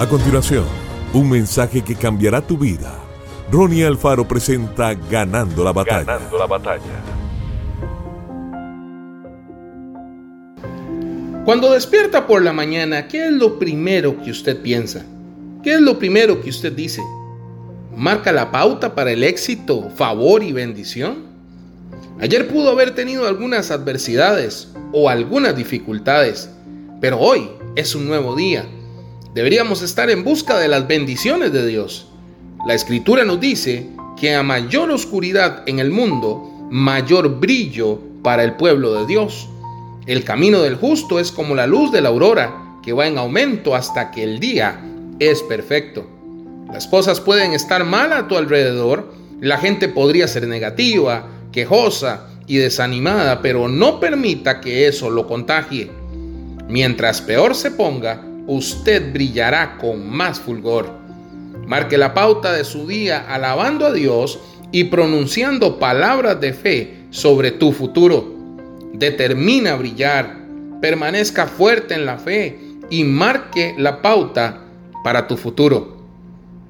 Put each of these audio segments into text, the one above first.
A continuación, un mensaje que cambiará tu vida. Ronnie Alfaro presenta Ganando la batalla. Ganando la batalla. Cuando despierta por la mañana, ¿qué es lo primero que usted piensa? ¿Qué es lo primero que usted dice? ¿Marca la pauta para el éxito, favor y bendición? Ayer pudo haber tenido algunas adversidades o algunas dificultades, pero hoy es un nuevo día Deberíamos estar en busca de las bendiciones de Dios. La escritura nos dice que a mayor oscuridad en el mundo, mayor brillo para el pueblo de Dios. El camino del justo es como la luz de la aurora, que va en aumento hasta que el día es perfecto. Las cosas pueden estar mal a tu alrededor, la gente podría ser negativa, quejosa y desanimada, pero no permita que eso lo contagie. Mientras peor se ponga, usted brillará con más fulgor. Marque la pauta de su día alabando a Dios y pronunciando palabras de fe sobre tu futuro. Determina brillar, permanezca fuerte en la fe y marque la pauta para tu futuro.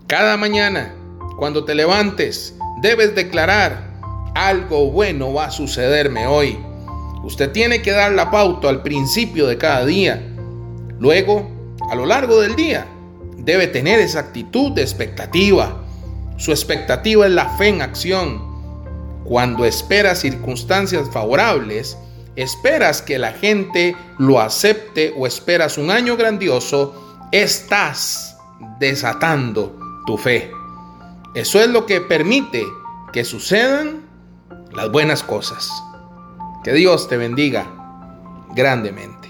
Cada mañana, cuando te levantes, debes declarar, algo bueno va a sucederme hoy. Usted tiene que dar la pauta al principio de cada día. Luego, a lo largo del día, debe tener esa actitud de expectativa. Su expectativa es la fe en acción. Cuando esperas circunstancias favorables, esperas que la gente lo acepte o esperas un año grandioso, estás desatando tu fe. Eso es lo que permite que sucedan las buenas cosas. Que Dios te bendiga grandemente.